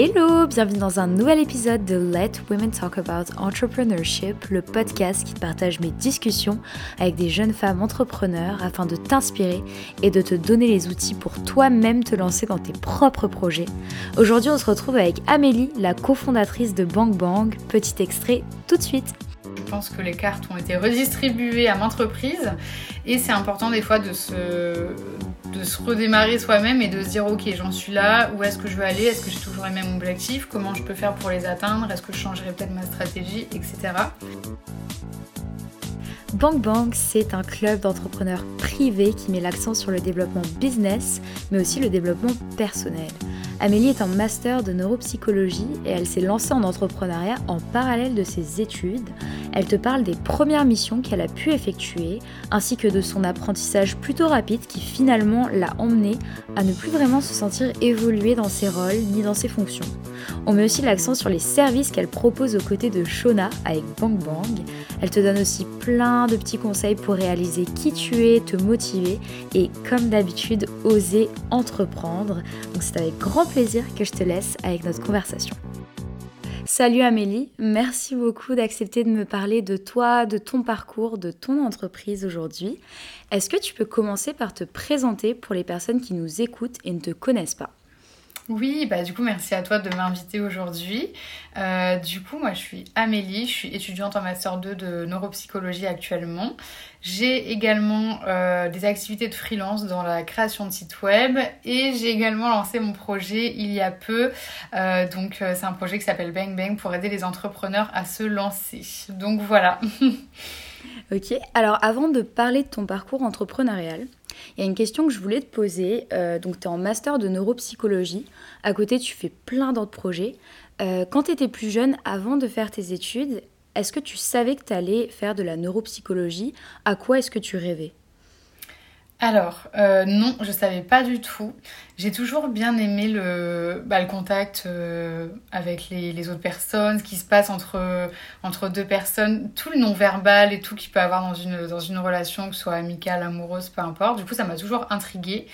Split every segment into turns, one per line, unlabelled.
Hello, bienvenue dans un nouvel épisode de Let Women Talk About Entrepreneurship, le podcast qui partage mes discussions avec des jeunes femmes entrepreneurs afin de t'inspirer et de te donner les outils pour toi-même te lancer dans tes propres projets. Aujourd'hui, on se retrouve avec Amélie, la cofondatrice de Bang Bang. Petit extrait tout de suite.
Je pense que les cartes ont été redistribuées à m'entreprise et c'est important des fois de se, de se redémarrer soi-même et de se dire ok j'en suis là, où est-ce que je veux aller, est-ce que j'ai toujours les mêmes objectifs, comment je peux faire pour les atteindre, est-ce que je changerai peut-être ma stratégie, etc.
Bang Bang, c'est un club d'entrepreneurs privés qui met l'accent sur le développement business, mais aussi le développement personnel. Amélie est en master de neuropsychologie et elle s'est lancée en entrepreneuriat en parallèle de ses études. Elle te parle des premières missions qu'elle a pu effectuer, ainsi que de son apprentissage plutôt rapide qui finalement l'a emmenée à ne plus vraiment se sentir évoluer dans ses rôles ni dans ses fonctions. On met aussi l'accent sur les services qu'elle propose aux côtés de Shona avec Bang Bang. Elle te donne aussi plein de petits conseils pour réaliser qui tu es, te motiver et comme d'habitude oser entreprendre. Donc c'est avec grand plaisir que je te laisse avec notre conversation. Salut Amélie, merci beaucoup d'accepter de me parler de toi, de ton parcours, de ton entreprise aujourd'hui. Est-ce que tu peux commencer par te présenter pour les personnes qui nous écoutent et ne te connaissent pas?
Oui, bah du coup merci à toi de m'inviter aujourd'hui. Euh, du coup moi je suis Amélie, je suis étudiante en master 2 de neuropsychologie actuellement. J'ai également euh, des activités de freelance dans la création de sites web et j'ai également lancé mon projet il y a peu. Euh, donc c'est un projet qui s'appelle Bang Bang pour aider les entrepreneurs à se lancer. Donc voilà.
ok, alors avant de parler de ton parcours entrepreneurial, il y a une question que je voulais te poser. Euh, donc, tu es en master de neuropsychologie. À côté, tu fais plein d'autres projets. Euh, quand tu étais plus jeune, avant de faire tes études, est-ce que tu savais que tu allais faire de la neuropsychologie? À quoi est-ce que tu rêvais?
Alors, euh, non, je savais pas du tout. J'ai toujours bien aimé le, bah, contact euh, avec les, autres personnes, ce qui se passe entre, entre deux personnes, tout le non-verbal et tout qu'il peut avoir dans une, dans une relation, que ce soit amicale, amoureuse, peu importe. Du coup, ça m'a toujours intriguée.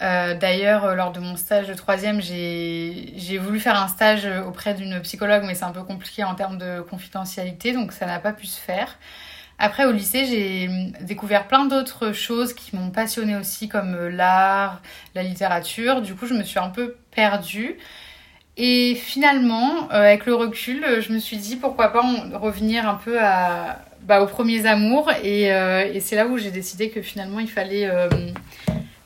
Euh, D'ailleurs, lors de mon stage de troisième, j'ai voulu faire un stage auprès d'une psychologue, mais c'est un peu compliqué en termes de confidentialité, donc ça n'a pas pu se faire. Après, au lycée, j'ai découvert plein d'autres choses qui m'ont passionnée aussi, comme euh, l'art, la littérature. Du coup, je me suis un peu perdue. Et finalement, euh, avec le recul, euh, je me suis dit pourquoi pas revenir un peu à, bah, aux premiers amours. Et c'est là où j'ai décidé que finalement, il fallait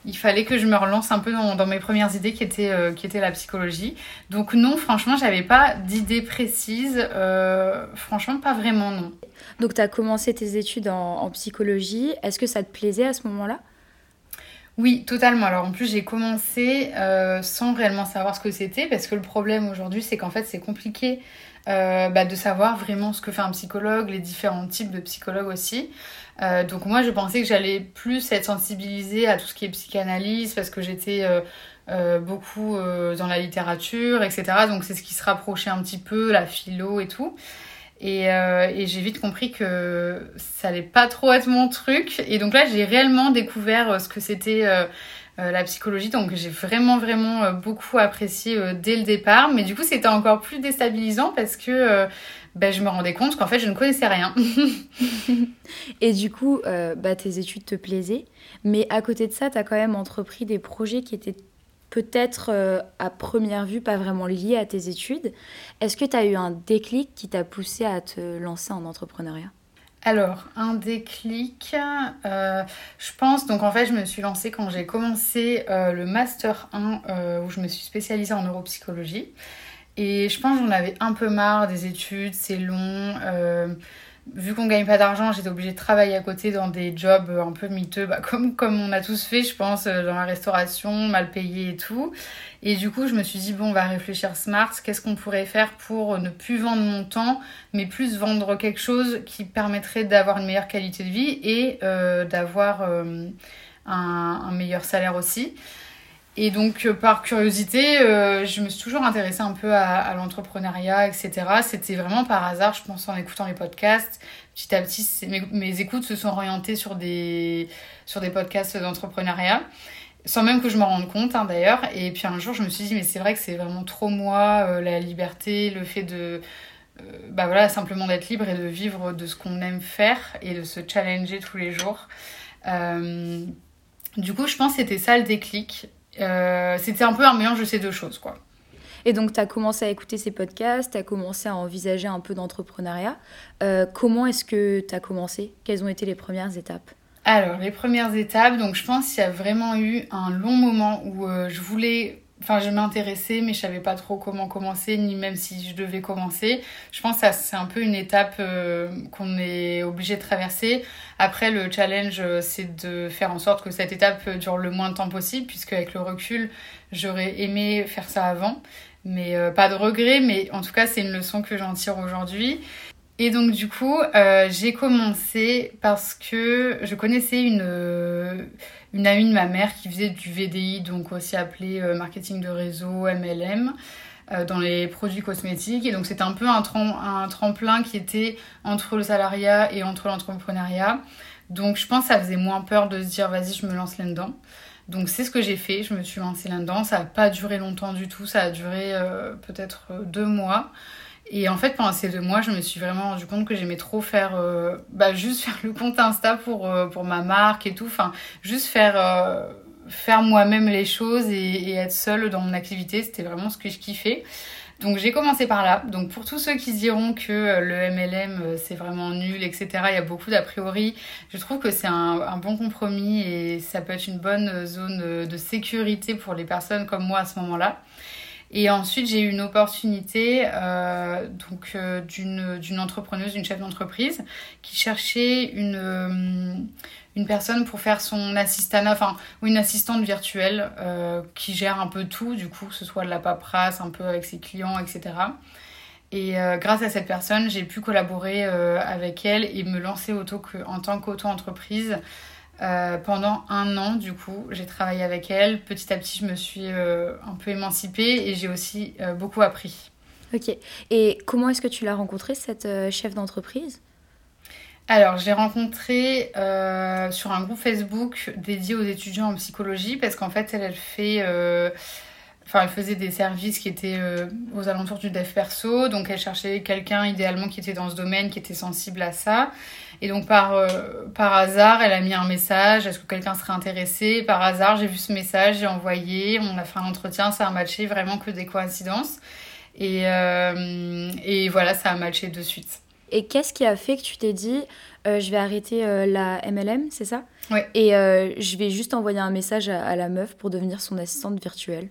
il fallait que je me relance un peu dans, mes premières idées qui étaient, euh, qui étaient la psychologie. Donc non, franchement, j'avais pas d'idée précise. Euh, franchement, pas vraiment, non.
Donc tu as commencé tes études en, psychologie. Est-ce que ça te plaisait à ce moment-là?
Oui, totalement. Alors en plus, j'ai commencé euh, sans réellement savoir ce que c'était, parce que le problème aujourd'hui, c'est qu'en fait, c'est compliqué bah, de savoir vraiment ce que fait un psychologue, les différents types de psychologues aussi. Euh, donc moi, je pensais que j'allais plus être sensibilisée à tout ce qui est psychanalyse parce que j'étais euh, euh, beaucoup dans la littérature, etc. Donc c'est ce qui se rapprochait un petit peu, la philo et tout. Et, et j'ai vite compris que ça allait pas trop être mon truc. Et donc là, j'ai réellement découvert ce que c'était la psychologie. Donc j'ai vraiment, vraiment beaucoup apprécié dès le départ. Mais du coup, c'était encore plus déstabilisant parce que ben, je me rendais compte qu'en fait, je ne connaissais rien.
et du coup, euh, bah, tes études te plaisaient, mais à côté de ça, tu as quand même entrepris des projets qui étaient peut-être euh, à première vue pas vraiment liés à tes études. Est-ce que tu as eu un déclic qui t'a poussé à te lancer en entrepreneuriat?
Alors, un déclic, euh, je pense, donc en fait, je me suis lancée quand j'ai commencé le Master 1 où je me suis spécialisée en neuropsychologie. Et je pense que j'en avais un peu marre des études, c'est long. Euh, vu qu'on gagne pas d'argent, j'étais obligée de travailler à côté dans des jobs un peu miteux, bah, comme, comme on a tous fait, je pense, euh, dans la restauration, mal payé et tout. Et du coup, je me suis dit, bon, on va réfléchir smart, qu'est-ce qu'on pourrait faire pour ne plus vendre mon temps, mais plus vendre quelque chose qui permettrait d'avoir une meilleure qualité de vie et euh, d'avoir un, meilleur salaire aussi. Et donc, euh, par curiosité, euh, je me suis toujours intéressée un peu à, l'entrepreneuriat, etc. C'était vraiment par hasard, je pense, en écoutant les podcasts. Petit à petit, mes, écoutes se sont orientées sur des, sur des podcasts d'entrepreneuriat, sans même que je m'en rende compte, hein, d'ailleurs. Et puis un jour, je me suis dit, mais c'est vrai que c'est vraiment trop moi, euh, la liberté, le fait de... Bah voilà, simplement d'être libre et de vivre de ce qu'on aime faire et de se challenger tous les jours. Du coup, je pense que c'était ça le déclic. Euh, c'était un peu un mélange de ces deux choses, quoi.
Et donc, tu as commencé à écouter ces podcasts, tu as commencé à envisager un peu d'entrepreneuriat. Euh, comment est-ce que tu as commencé? Quelles ont été les premières étapes?
Alors, les premières étapes, donc je pense qu'il y a vraiment eu un long moment où euh, je voulais Enfin, je m'intéressais, mais je savais pas trop comment commencer, ni même si je devais commencer. Je pense que c'est un peu une étape euh, qu'on est obligé de traverser. Après, le challenge, euh, c'est de faire en sorte que cette étape dure le moins de temps possible, puisque avec le recul, j'aurais aimé faire ça avant. Mais euh, pas de regret, mais en tout cas, c'est une leçon que j'en tire aujourd'hui. Et donc du coup, j'ai commencé parce que je connaissais une, une amie de ma mère qui faisait du VDI, donc aussi appelé euh, marketing de réseau, MLM, euh, dans les produits cosmétiques. Et donc c'était un peu un, trem un tremplin qui était entre le salariat et entre l'entrepreneuriat. Donc je pense que ça faisait moins peur de se dire vas-y, je me lance là-dedans. Donc c'est ce que j'ai fait, je me suis lancée là-dedans. Ça n'a pas duré longtemps du tout, ça a duré euh, peut-être deux mois. Et en fait, pendant ces deux mois, je me suis vraiment rendu compte que j'aimais trop faire, euh, bah, juste faire le compte Insta pour, euh, pour ma marque et tout. Enfin, juste faire, euh, faire moi-même les choses et, être seule dans mon activité. C'était vraiment ce que je kiffais. Donc j'ai commencé par là. Donc pour tous ceux qui diront que le MLM c'est vraiment nul, etc., il y a beaucoup d'a priori. Je trouve que c'est un, un, bon compromis et ça peut être une bonne zone de sécurité pour les personnes comme moi à ce moment-là. Et ensuite, j'ai eu une opportunité euh, donc euh, d'une entrepreneuse, d'une chef d'entreprise, qui cherchait une euh, une personne pour faire son assistante, enfin ou une assistante virtuelle qui gère un peu tout, du coup, que ce soit de la paperasse, un peu avec ses clients, etc. Et grâce à cette personne, j'ai pu collaborer avec elle et me lancer auto en tant qu'auto-entreprise. Euh, pendant un an, du coup, j'ai travaillé avec elle. Petit à petit, je me suis euh, un peu émancipée et j'ai aussi euh, beaucoup appris.
Ok. Et comment est-ce que tu l'as rencontrée, cette chef d'entreprise?
Alors, je l'ai rencontrée sur un groupe Facebook dédié aux étudiants en psychologie parce qu'en fait, elle, elle fait Enfin, elle faisait des services qui étaient euh, aux alentours du dev perso, donc elle cherchait quelqu'un idéalement qui était dans ce domaine, qui était sensible à ça. Et donc par, euh, par hasard, elle a mis un message, est-ce que quelqu'un serait intéressé? Par hasard, j'ai vu ce message, j'ai envoyé, on a fait un entretien, ça a matché, vraiment que des coïncidences. Et, euh, et voilà, ça a matché de suite.
Et qu'est-ce qui a fait que tu t'es dit, euh, je vais arrêter euh, la MLM, c'est ça?
Oui.
Et euh, je vais juste envoyer un message à, à, la meuf pour devenir son assistante virtuelle?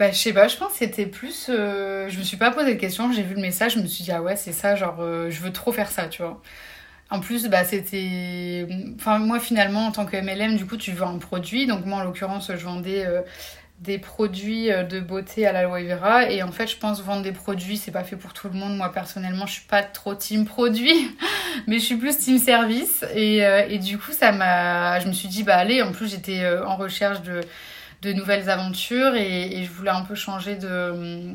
Bah, je sais pas, je pense que c'était plus. Euh, je me suis pas posé de questions, j'ai vu le message, je me suis dit, ah ouais, c'est ça, genre, euh, je veux trop faire ça, tu vois. En plus, bah, c'était. Enfin, moi, finalement, en tant que MLM, du coup, tu vends un produit. Donc, moi, en l'occurrence, je vendais euh, des produits de beauté à l'aloe vera. Et en fait, je pense vendre des produits, c'est pas fait pour tout le monde. Moi, personnellement, je suis pas trop team produit, mais je suis plus team service. Et, et du coup, ça m'a. Je me suis dit, bah, allez, en plus, j'étais en recherche de de nouvelles aventures et, je voulais un peu changer de,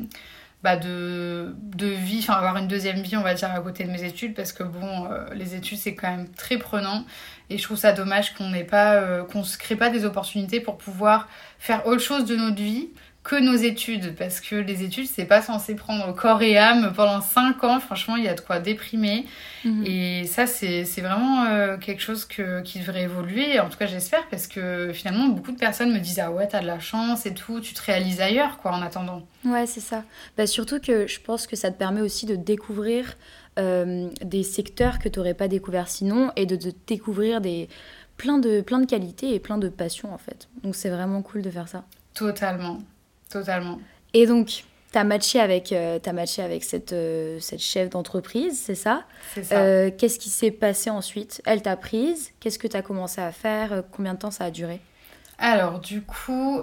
bah de, de vie, enfin avoir une deuxième vie on va dire à côté de mes études parce que bon euh, les études c'est quand même très prenant et je trouve ça dommage qu'on n'ait pas euh, qu'on se crée pas des opportunités pour pouvoir faire autre chose de notre vie que nos études parce que les études c'est pas censé prendre corps et âme. Pendant 5 ans franchement il y a de quoi déprimer. Mmh. et ça c'est vraiment euh, quelque chose que, qui devrait évoluer. En tout cas j'espère parce que finalement beaucoup de personnes me disent ah ouais t'as de la chance et tout tu te réalises ailleurs quoi en attendant.
Ouais c'est ça. Bah, surtout que je pense que ça te permet aussi de découvrir euh, des secteurs que tu n'aurais pas découvert sinon et de, de découvrir des plein de plein de qualités et plein de passions en fait. Donc c'est vraiment cool de faire ça.
Totalement Totalement.
Et donc, tu T'as matché avec, euh, as matché avec cette, euh, cette chef d'entreprise, c'est ça?
C'est ça.
Euh, Qu'est-ce qui s'est passé ensuite? Elle t'a prise Qu'est-ce que tu as commencé à faire? Combien de temps ça a duré?
Alors, du coup,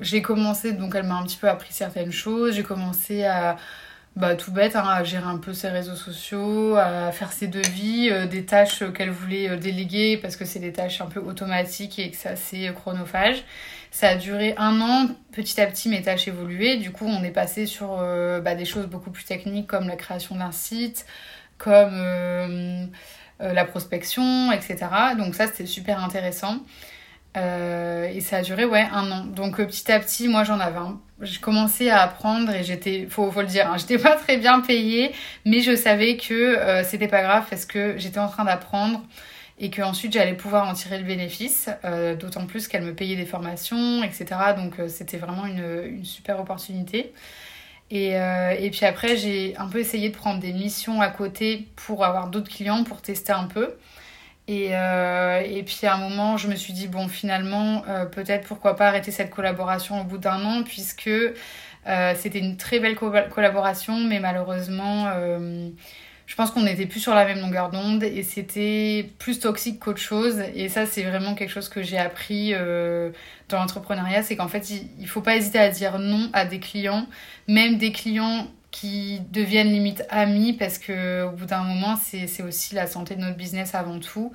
j'ai commencé, donc elle m'a un petit peu appris certaines choses. J'ai commencé à, bah, tout bête, hein, à gérer un peu ses réseaux sociaux, à faire ses devis, euh, des tâches qu'elle voulait déléguer parce que c'est des tâches un peu automatiques et que c'est assez chronophage. Ça a duré un an. Petit à petit, mes tâches évoluaient. Du coup, on est passé sur euh, bah, des choses beaucoup plus techniques comme la création d'un site, comme euh, euh, la prospection, etc. Donc ça, c'était super intéressant. Et ça a duré ouais un an. Donc petit à petit, moi j'en avais un... J'ai commencé à apprendre et j'étais, faut, faut le dire, hein, j'étais pas très bien payée, mais je savais que c'était pas grave parce que j'étais en train d'apprendre et que ensuite j'allais pouvoir en tirer le bénéfice, euh, d'autant plus qu'elle me payait des formations, etc. Donc euh, c'était vraiment une, une super opportunité. Et, euh, et puis après, j'ai un peu essayé de prendre des missions à côté pour avoir d'autres clients, pour tester un peu. Et, et puis à un moment, je me suis dit, bon, finalement, peut-être pourquoi pas arrêter cette collaboration au bout d'un an, puisque c'était une très belle co- collaboration, mais malheureusement, je pense qu'on n'était plus sur la même longueur d'onde et c'était plus toxique qu'autre chose. Et ça, c'est vraiment quelque chose que j'ai appris euh, dans l'entrepreneuriat, c'est qu'en fait, il ne faut pas hésiter à dire non à des clients, même des clients qui deviennent limite amis parce que au bout d'un moment c'est aussi la santé de notre business avant tout.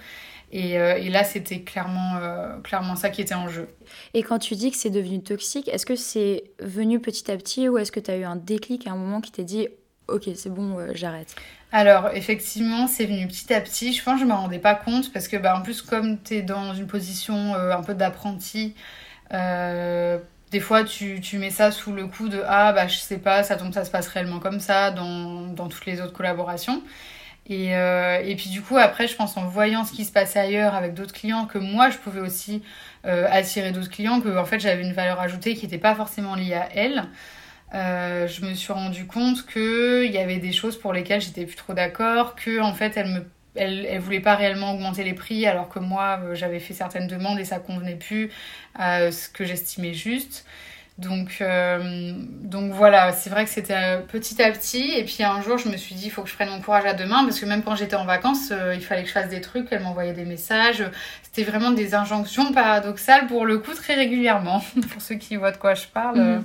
Et, euh, là c'était clairement euh, clairement ça qui était en jeu.
Et quand tu dis que c'est devenu toxique, est-ce que c'est venu petit à petit ou est-ce que tu as eu un déclic à un moment qui t'a dit Ok, c'est bon, j'arrête?
Alors effectivement c'est venu petit à petit je pense que je me rendais pas compte parce que bah en plus comme tu es dans une position euh, un peu d'apprenti euh, des fois, tu, tu mets ça sous le coup de Ah, bah, je sais pas, ça tombe, ça se passe réellement comme ça dans, dans toutes les autres collaborations. Et, euh, et puis, du coup, après, je pense en voyant ce qui se passait ailleurs avec d'autres clients, que moi, je pouvais aussi attirer d'autres clients, que en fait, j'avais une valeur ajoutée qui n'était pas forcément liée à elle. Euh, je me suis rendu compte qu'il y avait des choses pour lesquelles j'étais plus trop d'accord, que en fait, elle me elle, elle voulait pas réellement augmenter les prix alors que moi euh, j'avais fait certaines demandes et ça convenait plus à ce que j'estimais juste. Donc, euh, donc voilà, c'est vrai que c'était petit à petit. Et puis un jour, je me suis dit, il faut que je prenne mon courage à deux mains parce que même quand j'étais en vacances, il fallait que je fasse des trucs. Elle m'envoyait des messages. C'était vraiment des injonctions paradoxales pour le coup très régulièrement. pour ceux qui voient de quoi je parle.
Mhm.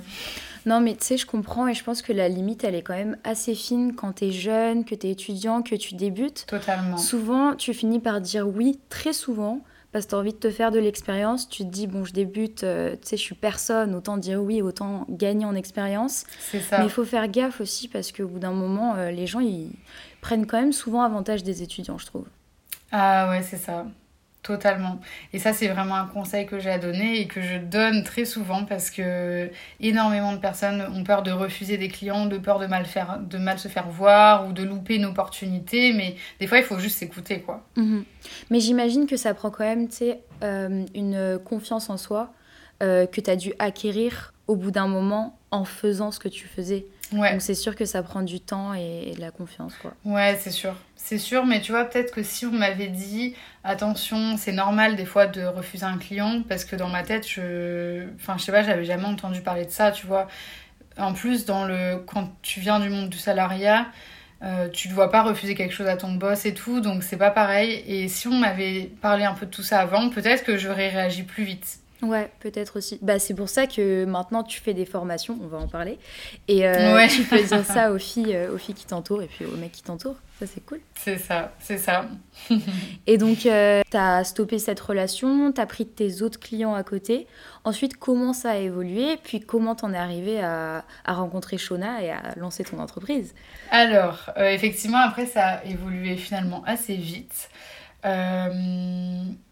Non, mais tu sais, je comprends et je pense que la limite, elle est quand même assez fine quand t'es jeune, que t'es étudiant, que tu débutes.
Totalement.
Souvent, tu finis par dire oui, très souvent, parce que t'as envie de te faire de l'expérience. Tu te dis, bon, je débute, euh, tu sais, je suis personne, autant dire oui, autant gagner en expérience.
C'est ça.
Mais il faut faire gaffe aussi parce qu'au bout d'un moment, euh, les gens, ils prennent quand même souvent avantage des étudiants, je trouve.
Ah ouais, c'est ça. Totalement. Et ça, c'est vraiment un conseil que j'ai à donner et que je donne très souvent parce que énormément de personnes ont peur de refuser des clients, de peur de mal, faire, de mal se faire voir ou de louper une opportunité. Mais des fois, il faut juste s'écouter, quoi.
Mhm. Mais j'imagine que ça prend quand même, tu sais, euh, une confiance en soi euh, que tu as dû acquérir au bout d'un moment en faisant ce que tu faisais.
Ouais.
Donc c'est sûr que ça prend du temps et, et de la confiance, quoi.
Ouais, c'est sûr. C'est sûr, mais tu vois, peut-être que si on m'avait dit, attention, c'est normal des fois de refuser un client, parce que dans ma tête, je. Enfin, je sais pas, j'avais jamais entendu parler de ça, tu vois. En plus, dans le... quand tu viens du monde du salariat, euh, tu ne dois pas refuser quelque chose à ton boss et tout, donc c'est pas pareil. Et si on m'avait parlé un peu de tout ça avant, peut-être que j'aurais réagi plus vite.
Ouais, peut-être aussi. Bah, c'est pour ça que maintenant tu fais des formations, on va en parler. Et euh,
Ouais.
tu peux dire ça aux filles, euh, aux filles qui t'entourent et puis aux mecs qui t'entourent. Ça, c'est cool.
C'est ça, c'est ça.
Et donc, euh, t'as stoppé cette relation, t'as pris tes autres clients à côté. Ensuite, comment ça a évolué? Puis comment t'en es arrivé à, à rencontrer Shona et à lancer ton entreprise?
Alors, euh, effectivement, après, ça a évolué finalement assez vite. Euh,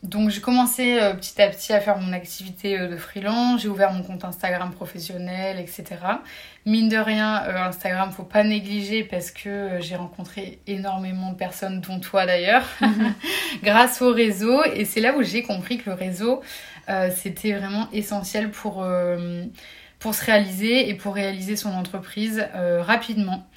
donc, j'ai commencé euh, petit à petit à faire mon activité euh, de freelance. J'ai ouvert mon compte Instagram professionnel, etc. Mine de rien, Instagram, faut pas négliger parce que j'ai rencontré énormément de personnes, dont toi d'ailleurs, grâce au réseau. Et c'est là où j'ai compris que le réseau, c'était vraiment essentiel pour, pour se réaliser et pour réaliser son entreprise rapidement.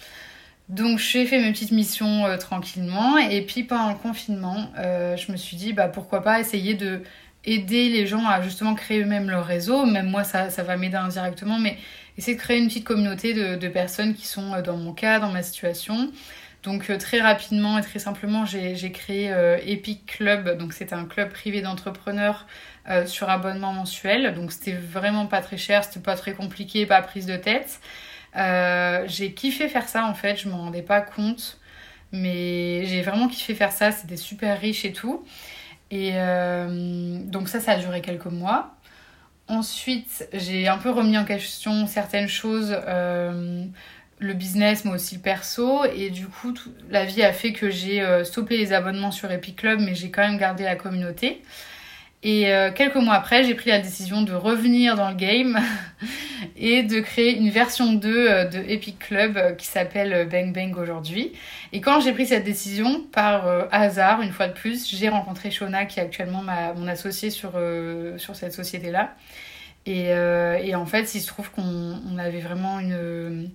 Donc j'ai fait mes petites missions euh, tranquillement et puis pendant le confinement, euh, je me suis dit bah pourquoi pas essayer de aider les gens à justement créer eux-mêmes leur réseau. Même moi ça, va m'aider indirectement, mais essayer de créer une petite communauté de, personnes qui sont dans mon cas, dans ma situation. Donc très rapidement et très simplement, j'ai créé Epic Club. Donc c'est un club privé d'entrepreneurs sur abonnement mensuel. Donc c'était vraiment pas très cher, c'était pas très compliqué, pas prise de tête. J'ai kiffé faire ça en fait, je m'en rendais pas compte. Mais j'ai vraiment kiffé faire ça, c'était super riche et tout. Et euh, donc ça, ça a duré quelques mois. Ensuite, j'ai un peu remis en question certaines choses, euh, le business, mais aussi le perso. Et du coup, la vie a fait que j'ai euh, stoppé les abonnements sur Epic Club, mais j'ai quand même gardé la communauté. Et euh, quelques mois après, j'ai pris la décision de revenir dans le game et de créer une version 2 euh, de Epic Club euh, qui s'appelle Bang Bang aujourd'hui. Et quand j'ai pris cette décision, par hasard, une fois de plus, j'ai rencontré Shona qui est actuellement mon associée sur, sur cette société-là. Et, en fait, il se trouve qu'on avait vraiment une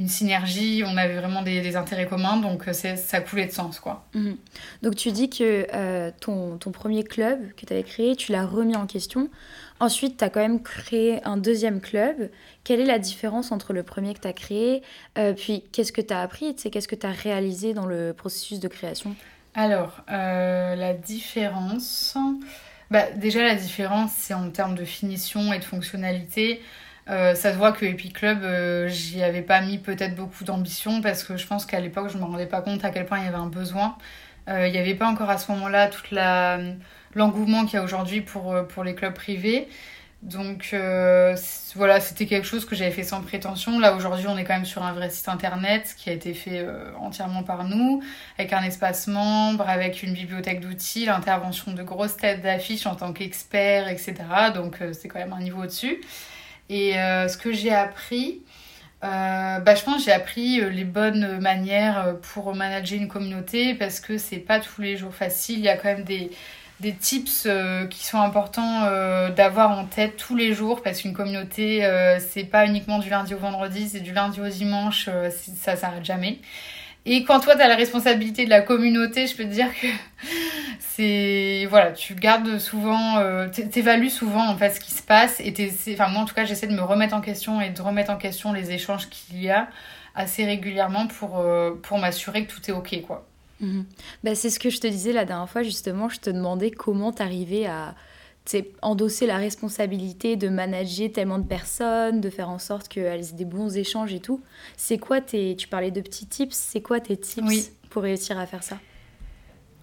une synergie, on avait vraiment des, intérêts communs, donc euh, ça coulait de sens. quoi.
Mhm. Donc tu dis que euh, ton, ton, premier club que tu avais créé, tu l'as remis en question. Ensuite, tu as quand même créé un deuxième club. Quelle est la différence entre le premier que tu as créé euh, Puis qu'est-ce que tu as appris Qu'est-ce que tu as réalisé dans le processus de création?
Alors, la différence... Bah, déjà, la différence, c'est en termes de finition et de fonctionnalité. Euh, ça se voit que Epic Club, euh, j'y avais pas mis peut-être beaucoup d'ambition parce que je pense qu'à l'époque, je me rendais pas compte à quel point il y avait un besoin. Euh, il n'y avait pas encore à ce moment-là tout l'engouement qu'il y a aujourd'hui pour, les clubs privés. Donc voilà, c'était quelque chose que j'avais fait sans prétention. Là aujourd'hui, on est quand même sur un vrai site internet qui a été fait entièrement par nous, avec un espace membre, avec une bibliothèque d'outils, l'intervention de grosses têtes d'affiches en tant qu'experts, etc. Donc c'est quand même un niveau au-dessus. Et euh, ce que j'ai appris, euh, bah, je pense que j'ai appris euh, les bonnes manières pour manager une communauté parce que c'est pas tous les jours facile. Il y a quand même des, des tips qui sont importants d'avoir en tête tous les jours parce qu'une communauté, c'est pas uniquement du lundi au vendredi, c'est du lundi au dimanche, ça s'arrête jamais. Et quand toi, tu as la responsabilité de la communauté, je peux te dire que c'est. Voilà, tu gardes souvent. Euh, t'évalues souvent en ce qui se passe. Et enfin, moi en tout cas, j'essaie de me remettre en question et de remettre en question les échanges qu'il y a assez régulièrement pour, euh, pour m'assurer que tout est OK, quoi.
Mhm. Bah, c'est ce que je te disais la dernière fois, justement. Je te demandais comment t'arrivais à endosser la responsabilité de manager tellement de personnes, de faire en sorte qu'elles aient des bons échanges et tout. C'est quoi tes... Tu parlais de petits tips, c'est quoi tes tips pour réussir à faire ça?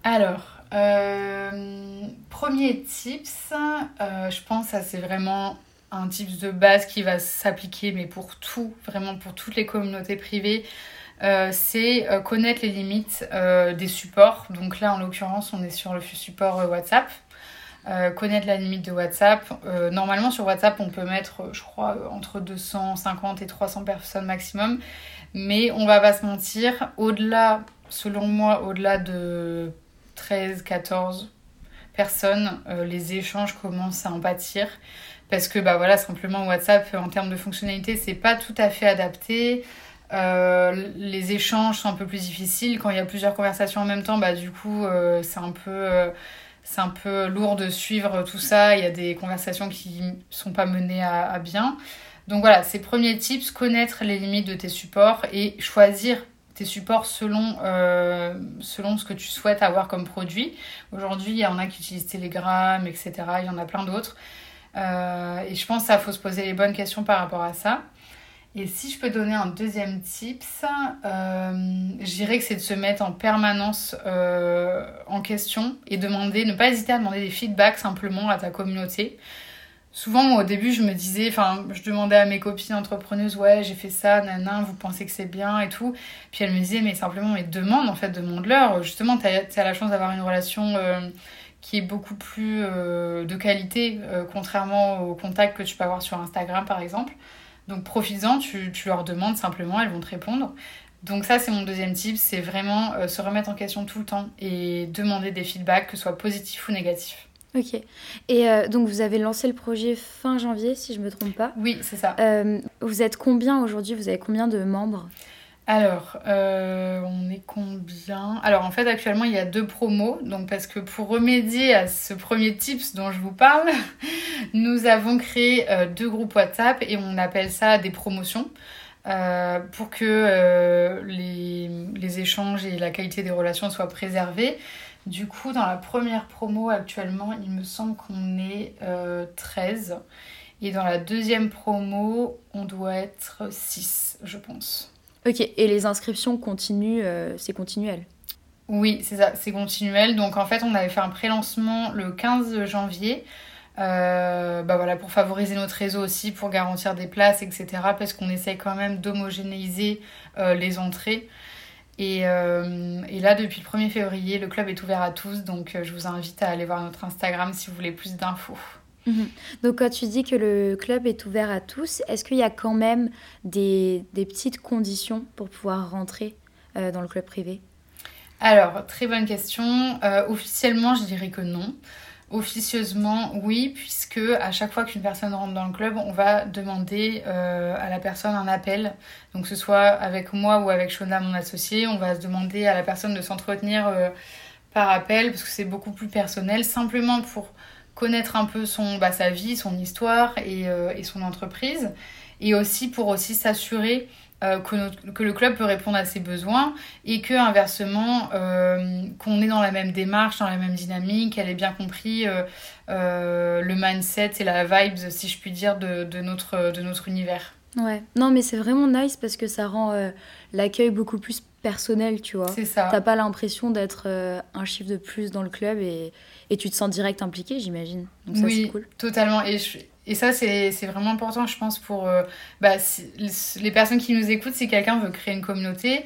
Alors, euh, premier tips, euh, je pense que c'est vraiment un tips de base qui va s'appliquer, mais pour tout, vraiment pour toutes les communautés privées. Euh, c'est connaître les limites des supports. Donc là, en l'occurrence, on est sur le support WhatsApp. Euh, connaître la limite de WhatsApp. Euh, normalement, sur WhatsApp, on peut mettre, je crois, entre 250 et 300 personnes maximum. Mais on va pas se mentir, au-delà, selon moi, au-delà de 13, 14 personnes, euh, les échanges commencent à en pâtir. Parce que, bah voilà, simplement WhatsApp, en termes de fonctionnalité, c'est pas tout à fait adapté. les échanges sont un peu plus difficiles. Quand il y a plusieurs conversations en même temps, bah du coup, c'est un peu c'est un peu lourd de suivre tout ça. Il y a des conversations qui sont pas menées à, bien. Donc voilà, ces premiers tips, connaître les limites de tes supports et choisir tes supports selon, euh, selon ce que tu souhaites avoir comme produit. Aujourd'hui, il y en a qui utilisent Telegram, etc. Il y en a plein d'autres. Euh, et je pense qu'il faut se poser les bonnes questions par rapport à ça. Et si je peux donner un deuxième tips, euh, je dirais que c'est de se mettre en permanence euh, en question et demander, ne pas hésiter à demander des feedbacks simplement à ta communauté. Souvent, moi, au début, je me disais, enfin, je demandais à mes copines entrepreneuses, ouais, j'ai fait ça, nanan, vous pensez que c'est bien et tout. Puis elles me disaient, mais simplement, mais demande, en fait, demande-leur. Justement, tu as, la chance d'avoir une relation euh, qui est beaucoup plus de qualité, contrairement au contact que tu peux avoir sur Instagram, par exemple. Donc profites-en, tu, leur demandes simplement, elles vont te répondre. Donc ça, c'est mon deuxième tip, c'est vraiment euh, se remettre en question tout le temps et demander des feedbacks, que ce soit positifs ou négatifs.
Ok. Et euh, donc vous avez lancé le projet fin janvier, si je ne me trompe pas.
Oui, c'est ça.
Euh, vous êtes combien aujourd'hui? Vous avez combien de membres?
Alors, euh, on est combien? Alors, en fait, actuellement, il y a deux promos. Donc, parce que pour remédier à ce premier tips dont je vous parle, nous avons créé euh, deux groupes WhatsApp et on appelle ça des promotions. Euh, pour que les, échanges et la qualité des relations soient préservés. Du coup, dans la première promo actuellement, il me semble qu'on est 13. Et dans la deuxième promo, on doit être 6, je pense.
Ok, et les inscriptions continuent, euh, c'est continuel
Oui, c'est ça, c'est continuel. Donc en fait, on avait fait un pré-lancement le 15 janvier. Euh, bah voilà, pour favoriser notre réseau aussi, pour garantir des places, etc. Parce qu'on essaie quand même d'homogénéiser euh, les entrées. Et, et, là, depuis le 1er février, le club est ouvert à tous. Donc je vous invite à aller voir notre Instagram si vous voulez plus d'infos.
Mhm. Donc quand tu dis que le club est ouvert à tous, est-ce qu'il y a quand même des, petites conditions pour pouvoir rentrer euh, dans le club privé?
Alors, très bonne question. Euh, officiellement, je dirais que non. Officieusement, oui, puisque à chaque fois qu'une personne rentre dans le club, on va demander euh, à la personne un appel. Donc, que ce soit avec moi ou avec Shona, mon associé, on va se demander à la personne de s'entretenir par appel, parce que c'est beaucoup plus personnel, simplement pour connaître un peu son, bah, sa vie, son histoire et, euh, et, son entreprise. Et aussi pour aussi s'assurer euh, que, que, le club peut répondre à ses besoins et que inversement, euh, qu'on est dans la même démarche, dans la même dynamique, qu'elle ait bien compris le mindset et la vibe, si je puis dire, de, de notre, de notre univers.
Ouais, non mais c'est vraiment nice parce que ça rend l'accueil beaucoup plus personnel, tu vois.
C'est ça.
T'as pas l'impression d'être un chiffre de plus dans le club et, et tu te sens direct impliqué, j'imagine.
Donc ça, oui, c'est cool. totalement. Et, et ça, c'est vraiment important, je pense, pour euh, bah, les personnes qui nous écoutent. Si quelqu'un veut créer une communauté,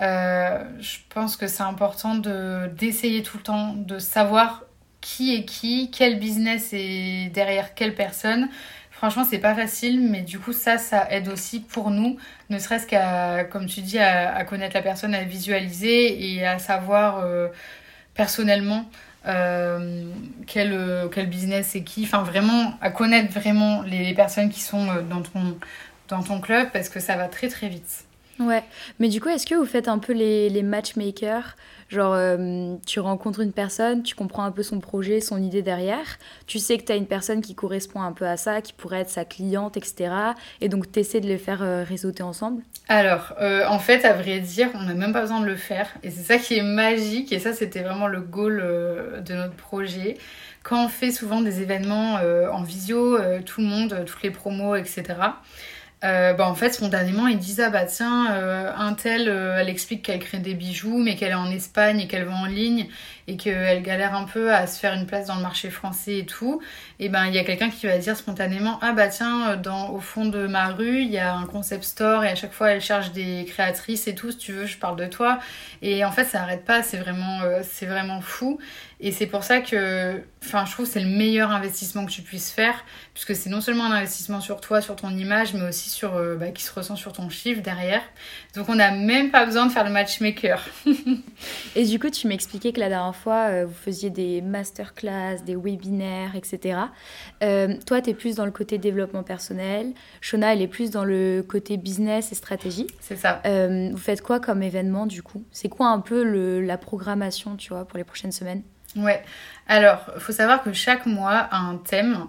euh, je pense que c'est important d'essayer tout le temps, de savoir qui est qui, quel business est derrière quelle personne. Franchement, c'est pas facile, mais du coup, ça, ça aide aussi pour nous, ne serait-ce qu'à, comme tu dis, à, connaître la personne, à visualiser et à savoir euh, personnellement euh, quel, euh, quel business et qui, enfin vraiment à connaître vraiment les, personnes qui sont euh, dans ton, dans ton club parce que ça va très très vite.
Ouais, mais du coup, est-ce que vous faites un peu les, matchmakers? Genre, euh, tu rencontres une personne, tu comprends un peu son projet, son idée derrière, tu sais que tu as une personne qui correspond un peu à ça, qui pourrait être sa cliente, etc. Et donc, tu essaies de les faire euh, réseauter ensemble?
Alors, euh, en fait, à vrai dire, on n'a même pas besoin de le faire. Et c'est ça qui est magique, et ça, c'était vraiment le goal de notre projet quand on fait souvent des événements en visio, tout le monde, toutes les promos, etc. Euh, bah en fait spontanément ils disent ah bah tiens euh, un tel euh, elle explique qu'elle crée des bijoux mais qu'elle est en Espagne et qu'elle vend en ligne et qu'elle galère un peu à se faire une place dans le marché français et tout. Et ben il y a quelqu'un qui va dire spontanément ah bah tiens dans au fond de ma rue il y a un concept store et à chaque fois elle cherche des créatrices et tout si tu veux je parle de toi. Et en fait ça arrête pas c'est vraiment c'est vraiment fou et c'est pour ça que, enfin, je trouve que c'est le meilleur investissement que tu puisses faire, puisque c'est non seulement un investissement sur toi, sur ton image, mais aussi sur, euh, bah, qui se ressent sur ton chiffre derrière. Donc on n'a même pas besoin de faire le matchmaker.
et du coup, tu m'expliquais que la dernière fois, euh, vous faisiez des masterclass, des webinaires, etc. Euh, toi, tu es plus dans le côté développement personnel. Shona, elle est plus dans le côté business et stratégie.
C'est ça.
vous faites quoi comme événement du coup? C'est quoi un peu le, la programmation, tu vois, pour les prochaines semaines?
Ouais. Alors, il faut savoir que chaque mois a un thème.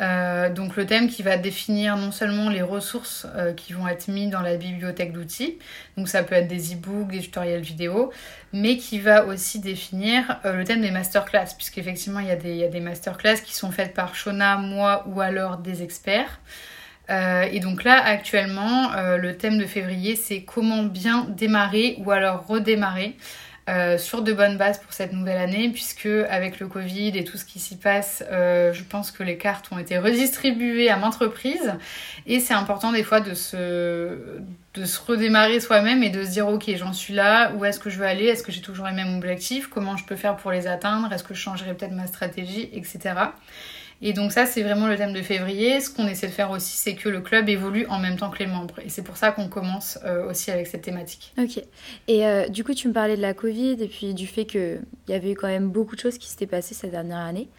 Euh, donc le thème qui va définir non seulement les ressources euh, qui vont être mises dans la bibliothèque d'outils, donc ça peut être des e-books, des tutoriels vidéo, mais qui va aussi définir euh, le thème des masterclass, puisqu'effectivement il y, il y a des masterclass qui sont faites par Shona, moi ou alors des experts. et donc là actuellement le thème de février c'est comment bien démarrer ou alors redémarrer euh, sur de bonnes bases pour cette nouvelle année, puisque avec le Covid et tout ce qui s'y passe, euh, je pense que les cartes ont été redistribuées à maintes reprises. Et c'est important des fois de se, de se redémarrer soi-même et de se dire ok j'en suis là, où est-ce que je veux aller, est-ce que j'ai toujours les mêmes objectifs, comment je peux faire pour les atteindre, est-ce que je changerai peut-être ma stratégie, etc. Et donc ça, c'est vraiment le thème de février. Ce qu'on essaie de faire aussi, c'est que le club évolue en même temps que les membres. Et c'est pour ça qu'on commence euh, aussi avec cette thématique.
Ok. Et euh, du coup, tu me parlais de la Covid et puis du fait qu'il y avait eu quand même beaucoup de choses qui s'étaient passées cette dernière année.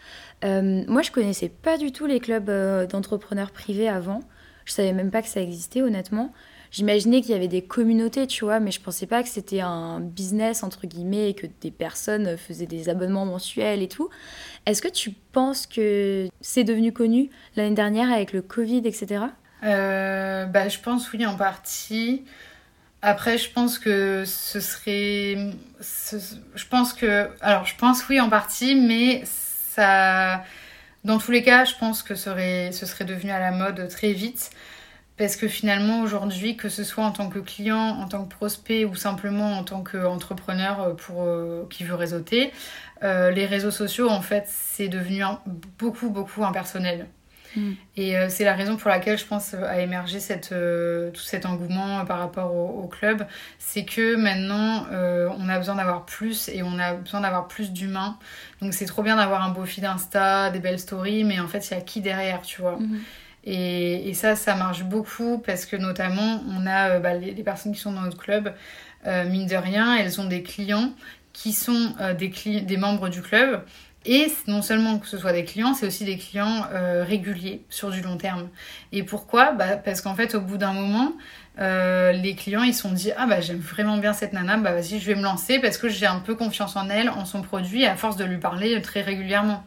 Euh, moi, je connaissais pas du tout les clubs d'entrepreneurs privés avant. Je savais même pas que ça existait, honnêtement. J'imaginais qu'il y avait des communautés, tu vois, mais je pensais pas que c'était un business, entre guillemets, et que des personnes faisaient des abonnements mensuels et tout. Est-ce que tu penses que c'est devenu connu l'année dernière avec le Covid, etc.
Euh, bah, je pense oui, en partie. Après, je pense que ce serait. Je pense que. Alors, je pense oui, en partie, mais ça. Dans tous les cas, je pense que serait, ce serait devenu à la mode très vite. Parce que finalement, aujourd'hui, que ce soit en tant que client, en tant que prospect ou simplement en tant qu'entrepreneur euh, pour, euh, qui veut réseauter, euh, les réseaux sociaux, en fait, c'est devenu beaucoup, beaucoup impersonnel. Mm. Et c'est la raison pour laquelle je pense a émergé cette, tout cet engouement par rapport au, club. C'est que maintenant, on a besoin d'avoir plus et on a besoin d'avoir plus d'humains. Donc c'est trop bien d'avoir un beau feed Insta, des belles stories, mais en fait, il y a qui derrière, tu vois? Mm. Et, ça, ça marche beaucoup parce que notamment, on a euh, bah, les, personnes qui sont dans notre club, euh, mine de rien, elles ont des clients qui sont euh, des, membres du club. Et non seulement que ce soit des clients, c'est aussi des clients réguliers sur du long terme. Et pourquoi? Bah, Parce qu'en fait, au bout d'un moment, les clients ils se sont dit ah bah j'aime vraiment bien cette nana bah vas-y je vais me lancer parce que j'ai un peu confiance en elle en son produit à force de lui parler très régulièrement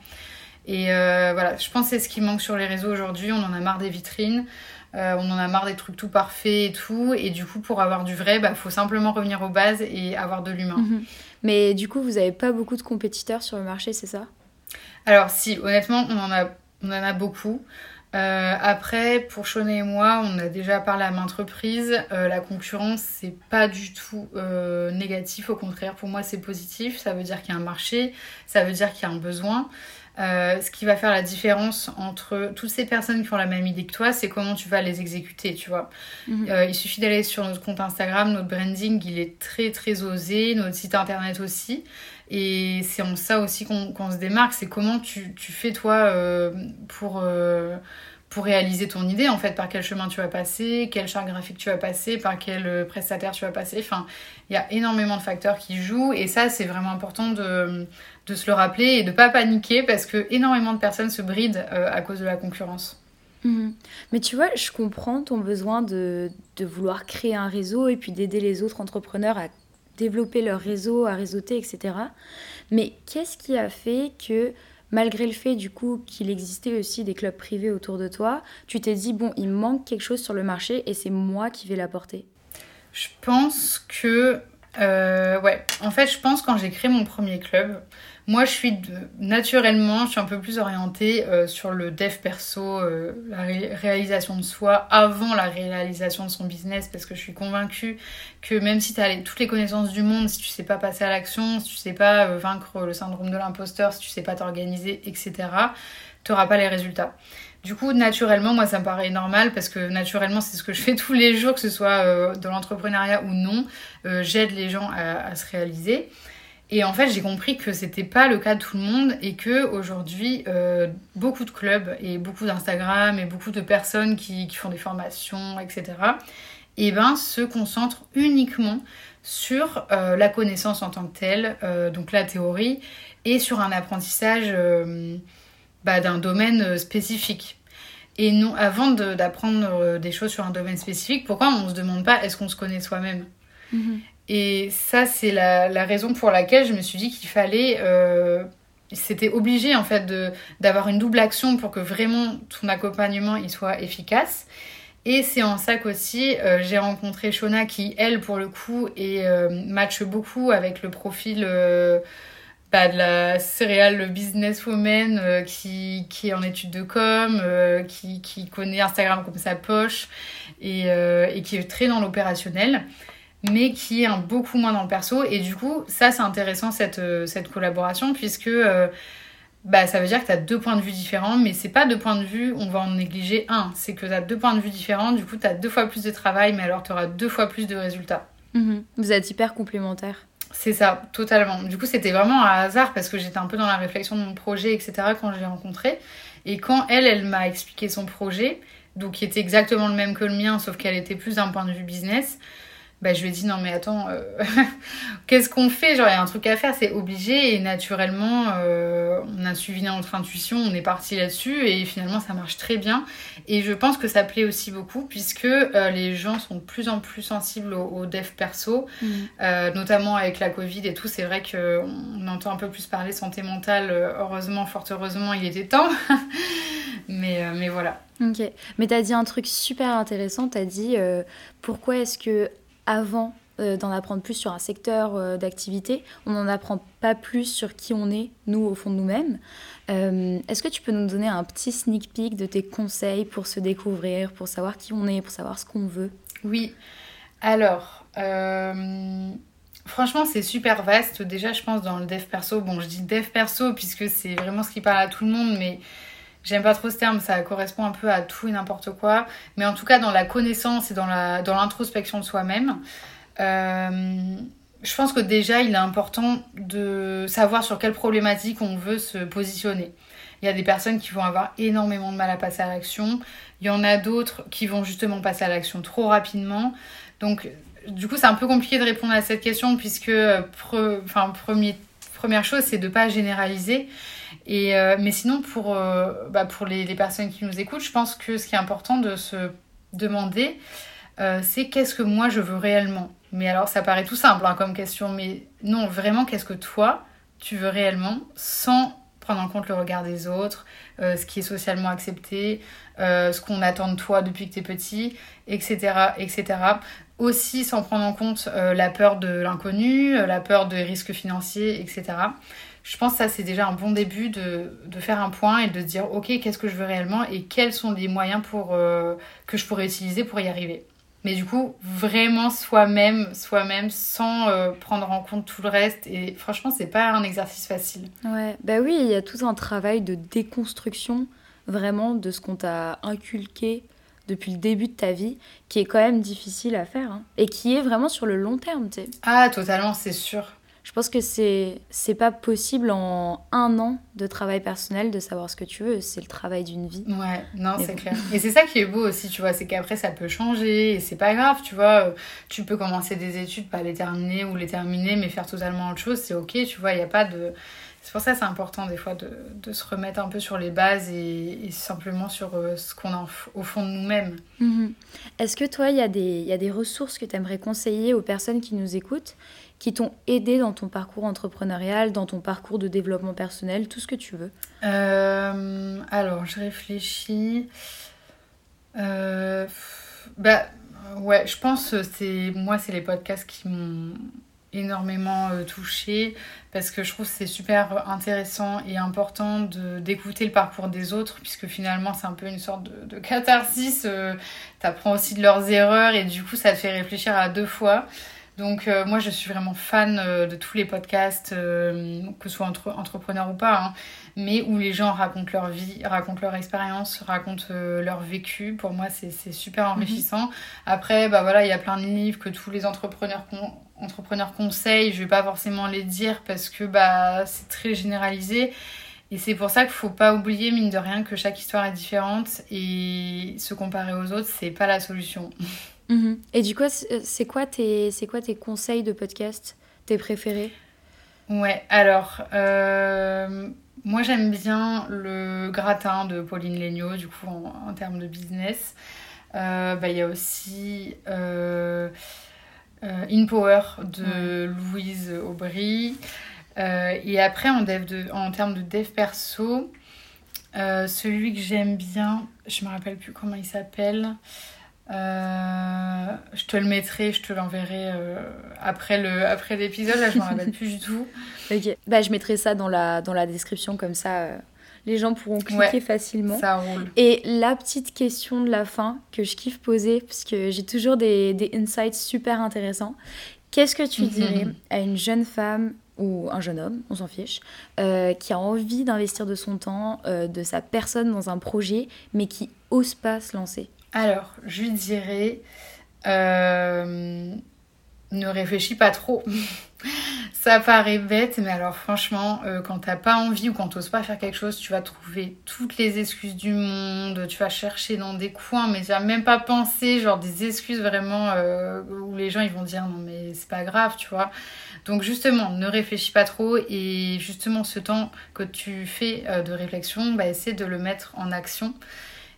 et euh, voilà, je pense que c'est ce qui manque sur les réseaux aujourd'hui. On en a marre des vitrines, euh, on en a marre des trucs tout parfaits et tout. Et du coup, pour avoir du vrai, il bah, faut simplement revenir aux bases et avoir de l'humain. Mhm.
Mais du coup, vous n'avez pas beaucoup de compétiteurs sur le marché, c'est ça?
Alors si, honnêtement, on en a, on en a beaucoup. Euh, après, pour Shona et moi, on a déjà parlé à maintes reprises. la concurrence, c'est pas du tout négatif. Au contraire, pour moi, c'est positif. Ça veut dire qu'il y a un marché, ça veut dire qu'il y a un besoin. Euh, ce qui va faire la différence entre toutes ces personnes qui ont la même idée que toi, c'est comment tu vas les exécuter, tu vois. Mhm. Euh, il suffit d'aller sur notre compte Instagram, notre branding, il est très très osé, notre site internet aussi. Et c'est en ça aussi qu'on se démarque, c'est comment tu, tu, fais toi euh, pour pour réaliser ton idée, en fait, par quel chemin tu vas passer, quel chart graphique tu vas passer, par quel prestataire tu vas passer. Enfin, il y a énormément de facteurs qui jouent et ça, c'est vraiment important de, de se le rappeler et de pas paniquer parce que énormément de personnes se brident euh, à cause de la concurrence.
Mhm. Mais tu vois, je comprends ton besoin de, de vouloir créer un réseau et puis d'aider les autres entrepreneurs à développer leur réseau, à réseauter, etc. Mais qu'est-ce qui a fait que, malgré le fait du coup qu'il existait aussi des clubs privés autour de toi, tu t'es dit, bon, il manque quelque chose sur le marché et c'est moi qui vais l'apporter.
Je pense que... Euh, ouais, en fait, je pense quand j'ai créé mon premier club, moi, je suis naturellement, un peu plus orientée euh, sur le dev perso, euh, la réalisation de soi avant la réalisation de son business, parce que je suis convaincue que même si tu as toutes les connaissances du monde, si tu sais pas passer à l'action, si tu sais pas euh, vaincre le syndrome de l'imposteur, si tu sais pas t'organiser, etc., tu n'auras pas les résultats. Du coup, naturellement, moi, ça me paraît normal parce que naturellement, c'est ce que je fais tous les jours, que ce soit dans l'entrepreneuriat ou non. J'aide les gens à se réaliser. Et en fait, j'ai compris que c'était pas le cas de tout le monde et que aujourd'hui, euh, beaucoup de clubs et beaucoup d'Instagram et beaucoup de personnes qui, font des formations, etc., et eh ben, se concentrent uniquement sur euh, la connaissance en tant que telle, euh, donc la théorie, et sur un apprentissage bah, d'un domaine spécifique. Et non, avant d'apprendre des choses sur un domaine spécifique, pourquoi on ne se demande pas est-ce qu'on se connaît soi-même? Mm-hmm. Et ça, c'est la, raison pour laquelle je me suis dit qu'il fallait. Euh, c'était obligé en fait d'avoir une double action pour que vraiment ton accompagnement il soit efficace. Et c'est en ça qu'aussi euh, j'ai rencontré Shona qui, elle, pour le coup, et euh, match beaucoup avec le profil bah, de la céréale businesswoman qui, qui est en études de com, qui, qui, connaît Instagram comme sa poche et, et qui est très dans l'opérationnel mais qui est beaucoup moins dans le perso. Et du coup, ça, c'est intéressant, cette, euh, cette collaboration, puisque euh, bah, ça veut dire que tu as deux points de vue différents, mais c'est pas deux points de vue, on va en négliger un. C'est que tu as deux points de vue différents, du coup, tu as deux fois plus de travail, mais alors tu auras deux fois plus de résultats.
Mhm. Vous êtes hyper complémentaires.
C'est ça, totalement. Du coup, c'était vraiment un hasard parce que j'étais un peu dans la réflexion de mon projet, etc., quand je l'ai rencontrée. Et quand elle, elle m'a expliqué son projet, donc qui était exactement le même que le mien, sauf qu'elle était plus d'un point de vue business, bah, je lui ai dit non mais attends, euh, qu'est-ce qu'on fait? Genre il y a un truc à faire, c'est obligé et naturellement euh, on a suivi notre intuition, on est parti là-dessus et finalement ça marche très bien. Et je pense que ça plaît aussi beaucoup puisque euh, les gens sont de plus en plus sensibles au, dev perso, mm. notamment avec la Covid et tout. C'est vrai qu'on entend un peu plus parler santé mentale. heureusement, fort heureusement, il était temps. mais, mais voilà.
Ok, mais tu as dit un truc super intéressant, tu as dit pourquoi est-ce que avant euh, d'en apprendre plus sur un secteur euh, d'activité, on n'en apprend pas plus sur qui on est, nous, au fond de nous-mêmes. Euh, est-ce que tu peux nous donner un petit sneak peek de tes conseils pour se découvrir, pour savoir qui on est, pour savoir ce qu'on veut?
Oui. Alors, franchement, c'est super vaste. Déjà, je pense dans le dev perso, bon, je dis dev perso puisque c'est vraiment ce qui parle à tout le monde, mais J'aime pas trop ce terme, ça correspond un peu à tout et n'importe quoi. Mais en tout cas, dans la connaissance et dans l'introspection dans de soi-même, euh, je pense que déjà, il est important de savoir sur quelle problématique on veut se positionner. Il y a des personnes qui vont avoir énormément de mal à passer à l'action. Il y en a d'autres qui vont justement passer à l'action trop rapidement. Donc, du coup, c'est un peu compliqué de répondre à cette question puisque, enfin, premier, première chose, c'est de ne pas généraliser. Et, euh, mais sinon, pour, euh, bah, pour les, personnes qui nous écoutent, je pense que ce qui est important de se demander, euh, c'est qu'est-ce que moi je veux réellement. Mais alors, ça paraît tout simple hein, comme question, mais non, vraiment, qu'est-ce que toi, tu veux réellement, sans prendre en compte le regard des autres, ce qui est socialement accepté, ce qu'on attend de toi depuis que tu es petit, etc., etc. Aussi sans prendre en compte la peur de l'inconnu, la peur des risques financiers, etc je pense que ça, c'est déjà un bon début de, de, faire un point et de dire, OK, qu'est-ce que je veux réellement et quels sont les moyens pour, euh, que je pourrais utiliser pour y arriver. Mais du coup, vraiment soi-même, soi-même, sans euh, prendre en compte tout le reste. Et franchement, c'est pas un exercice facile.
Ouais, bah oui, il y a tout un travail de déconstruction, vraiment, de ce qu'on t'a inculqué depuis le début de ta vie, qui est quand même difficile à faire. Hein, et qui est vraiment sur le long terme, tu sais.
Ah, totalement, c'est sûr.
Je pense que c'est c'est pas possible en un an de travail personnel de savoir ce que tu veux. C'est le travail d'une vie.
Ouais, non, c'est clair. Et c'est ça qui est beau aussi, tu vois, c'est qu'après ça peut changer et c'est pas grave, tu vois. Tu peux commencer des études, pas les terminer ou les terminer, mais faire totalement autre chose, c'est ok, tu vois. Il y a pas de c'est pour ça que c'est important des fois de, de, se remettre un peu sur les bases et, simplement sur euh, ce qu'on a au fond de nous-mêmes.
Mhm. Est-ce que toi, il y, a des, y a des ressources que tu aimerais conseiller aux personnes qui nous écoutent qui t'ont aidé dans ton parcours entrepreneurial, dans ton parcours de développement personnel, tout ce que tu veux?
Euh, Alors, je réfléchis. Euh, bah, ouais, je pense c'est moi, c'est les podcasts qui m'ont énormément euh, touchée parce que je trouve c'est super intéressant et important d'écouter le parcours des autres puisque finalement c'est un peu une sorte de, de catharsis. tu apprends aussi de leurs erreurs et du coup ça te fait réfléchir à deux fois. Donc euh, moi je suis vraiment fan euh, de tous les podcasts, euh, que ce soit entre entrepreneurs ou pas, hein, mais où les gens racontent leur vie, racontent leur expérience, racontent leur vécu. Pour moi c'est super enrichissant. Mhm. Après bah voilà il y a plein de livres que tous les entrepreneurs entrepreneurs conseillent. Je vais pas forcément les dire parce que bah c'est très généralisé. Et c'est pour ça qu'il faut pas oublier, mine de rien, que chaque histoire est différente et se comparer aux autres, c'est pas la solution.
Mhm. Et du coup, c'est quoi, tes, quoi tes conseils de podcast, tes préférés?
Ouais, alors, euh, moi j'aime bien le gratin de Pauline Legnaud, du coup, en, termes de business. Euh, bah, il y a aussi euh, In Power de Louise Aubry. et après, en, dev de, en termes de dev perso, celui que j'aime bien, je me rappelle plus comment il s'appelle. Euh, je te le mettrai, je te l'enverrai euh, après le après l'épisode. Là, je me rappelle plus du tout.
Ok. Bah, je mettrai ça dans la dans la description comme ça. Euh, les gens pourront cliquer facilement.
Ça roule.
Et la petite question de la fin que je kiffe poser, parce que j'ai toujours des, des insights super intéressants. Qu'est-ce que tu mhm. dirais à une jeune femme ou un jeune homme, on s'en fiche, qui a envie d'investir de son temps, de sa personne dans un projet, mais qui ose pas se lancer?
Alors, je dirais, euh, ne réfléchis pas trop. Ça paraît bête, mais alors franchement, euh, quand t'as pas envie ou quand t'oses pas faire quelque chose, tu vas trouver toutes les excuses du monde, tu vas chercher dans des coins, mais tu vas même pas penser, genre des excuses vraiment euh, où les gens ils vont dire non mais c'est pas grave, tu vois. Donc justement, ne réfléchis pas trop et justement ce temps que tu fais de réflexion, bah, essaie de le mettre en action.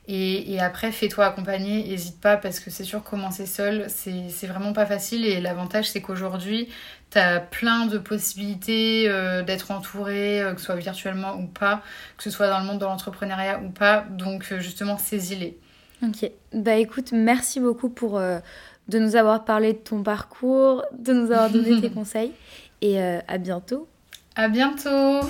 Et, après, fais-toi accompagner, n'hésite pas parce que c'est sûr, commencer seul, c'est vraiment pas facile. Et l'avantage, c'est qu'aujourd'hui, tu as plein de possibilités euh, d'être entouré, euh, que ce soit virtuellement ou pas, que ce soit dans le monde de l'entrepreneuriat ou pas. Donc, justement, saisis-les.
Ok. Bah écoute, merci beaucoup pour de nous avoir parlé de ton parcours, de nous avoir donné tes conseils. Et euh, à bientôt.
À bientôt.